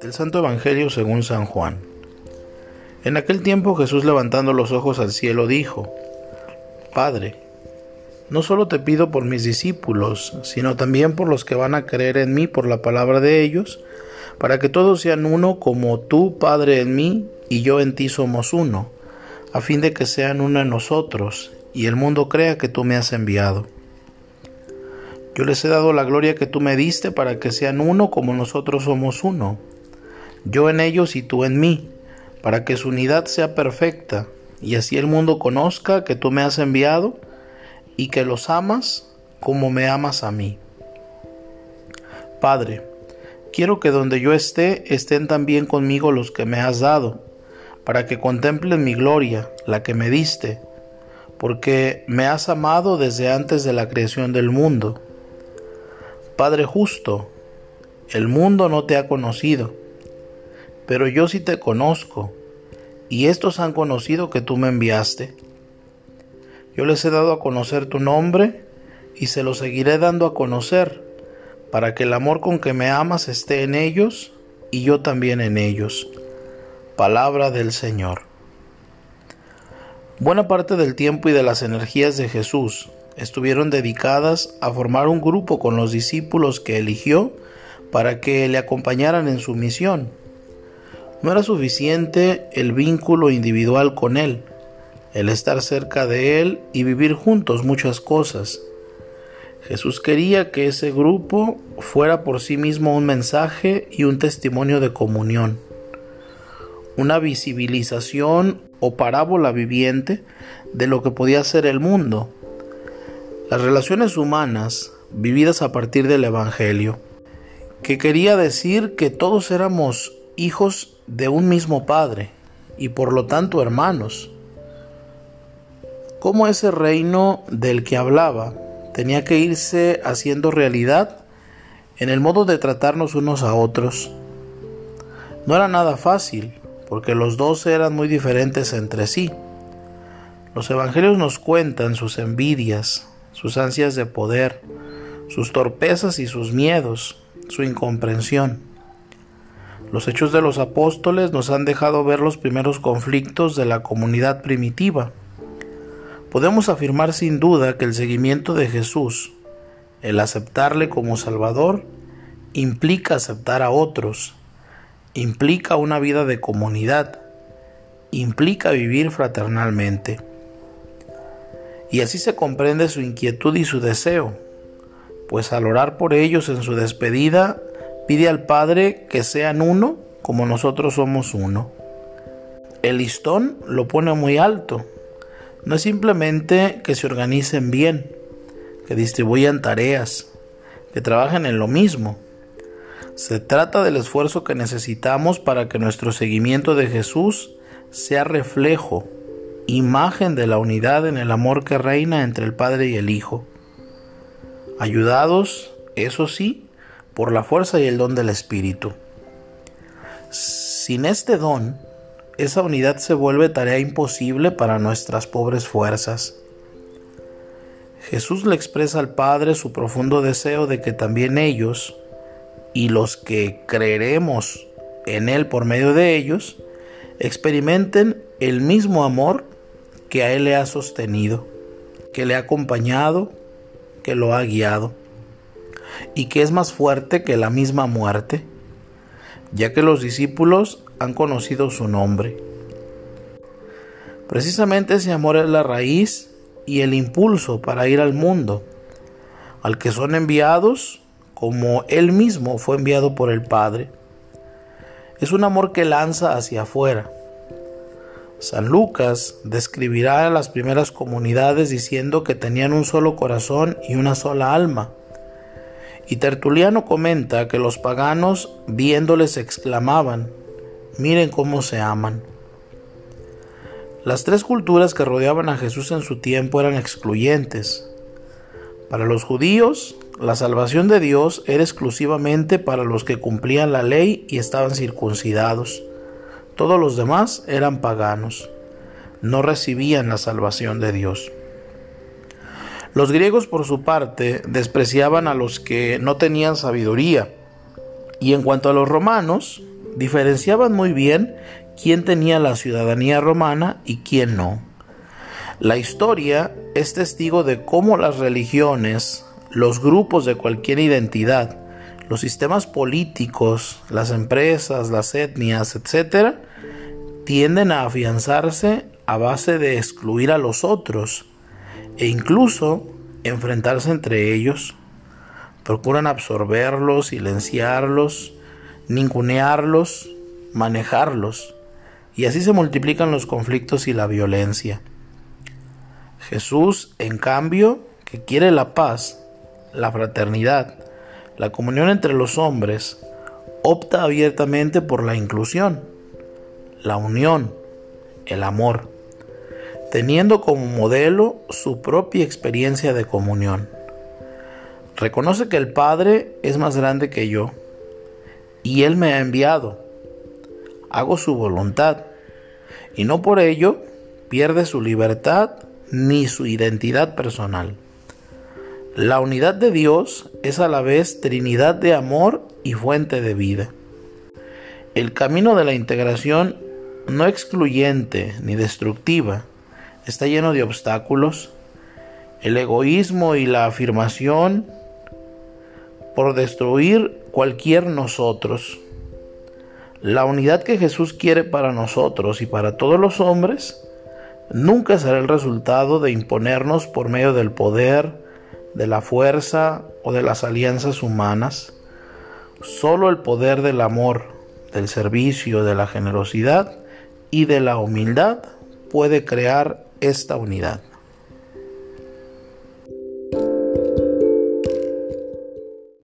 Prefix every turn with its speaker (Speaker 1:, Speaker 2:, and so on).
Speaker 1: Del Santo Evangelio según San Juan. En aquel tiempo Jesús levantando los ojos al cielo dijo, Padre, no solo te pido por mis discípulos, sino también por los que van a creer en mí por la palabra de ellos, para que todos sean uno como tú, Padre, en mí y yo en ti somos uno, a fin de que sean uno en nosotros, y el mundo crea que tú me has enviado. Yo les he dado la gloria que tú me diste para que sean uno como nosotros somos uno, yo en ellos y tú en mí, para que su unidad sea perfecta, y así el mundo conozca que tú me has enviado, y que los amas como me amas a mí. Padre, quiero que donde yo esté estén también conmigo los que me has dado, para que contemplen mi gloria, la que me diste, porque me has amado desde antes de la creación del mundo. Padre justo, el mundo no te ha conocido, pero yo sí te conozco, y estos han conocido que tú me enviaste. Yo les he dado a conocer tu nombre y se lo seguiré dando a conocer, para que el amor con que me amas esté en ellos y yo también en ellos. Palabra del Señor. Buena parte del tiempo y de las energías de Jesús estuvieron dedicadas a formar un grupo con los discípulos que eligió para que le acompañaran en su misión. No era suficiente el vínculo individual con Él, el estar cerca de Él y vivir juntos muchas cosas. Jesús quería que ese grupo fuera por sí mismo un mensaje y un testimonio de comunión, una visibilización o parábola viviente de lo que podía ser el mundo, las relaciones humanas vividas a partir del Evangelio, que quería decir que todos éramos hijos de un mismo Padre y por lo tanto hermanos cómo ese reino del que hablaba tenía que irse haciendo realidad en el modo de tratarnos unos a otros. No era nada fácil, porque los dos eran muy diferentes entre sí. Los evangelios nos cuentan sus envidias, sus ansias de poder, sus torpezas y sus miedos, su incomprensión. Los hechos de los apóstoles nos han dejado ver los primeros conflictos de la comunidad primitiva Podemos afirmar sin duda que el seguimiento de Jesús, el aceptarle como Salvador, implica aceptar a otros, implica una vida de comunidad, implica vivir fraternalmente. Y así se comprende su inquietud y su deseo, pues al orar por ellos en su despedida, pide al Padre que sean uno como nosotros somos uno. El listón lo pone muy alto, no es simplemente que se organicen bien, que distribuyan tareas, que trabajen en lo mismo. Se trata del esfuerzo que necesitamos para que nuestro seguimiento de Jesús sea reflejo, imagen de la unidad en el amor que reina entre el Padre y el Hijo. Ayudados, eso sí, por la fuerza y el don del Espíritu. Sin este don, esa unidad se vuelve tarea imposible para nuestras pobres fuerzas. Jesús le expresa al Padre su profundo deseo de que también ellos, y los que creeremos en Él por medio de ellos, experimenten el mismo amor que a Él le ha sostenido, que le ha acompañado, que lo ha guiado, y que es más fuerte que la misma muerte, ya que los discípulos han conocido su nombre. Precisamente ese amor es la raíz y el impulso para ir al mundo, al que son enviados como Él mismo fue enviado por el Padre. Es un amor que lanza hacia afuera. San Lucas describirá a las primeras comunidades diciendo que tenían un solo corazón y una sola alma. Y Tertuliano comenta que los paganos viéndoles exclamaban, Miren cómo se aman. Las tres culturas que rodeaban a Jesús en su tiempo eran excluyentes. Para los judíos, la salvación de Dios era exclusivamente para los que cumplían la ley y estaban circuncidados. Todos los demás eran paganos. No recibían la salvación de Dios. Los griegos, por su parte, despreciaban a los que no tenían sabiduría. Y en cuanto a los romanos, diferenciaban muy bien quién tenía la ciudadanía romana y quién no. La historia es testigo de cómo las religiones, los grupos de cualquier identidad, los sistemas políticos, las empresas, las etnias, etc., tienden a afianzarse a base de excluir a los otros e incluso enfrentarse entre ellos. Procuran absorberlos, silenciarlos, ningunearlos, manejarlos, y así se multiplican los conflictos y la violencia. Jesús, en cambio, que quiere la paz, la fraternidad, la comunión entre los hombres, opta abiertamente por la inclusión, la unión, el amor teniendo como modelo su propia experiencia de comunión. Reconoce que el Padre es más grande que yo y Él me ha enviado. Hago su voluntad y no por ello pierde su libertad ni su identidad personal. La unidad de Dios es a la vez Trinidad de amor y fuente de vida. El camino de la integración no excluyente ni destructiva, está lleno de obstáculos. El egoísmo y la afirmación por destruir cualquier nosotros. La unidad que Jesús quiere para nosotros y para todos los hombres nunca será el resultado de imponernos por medio del poder, de la fuerza o de las alianzas humanas. Solo el poder del amor, del servicio, de la generosidad y de la humildad puede crear esta unidad.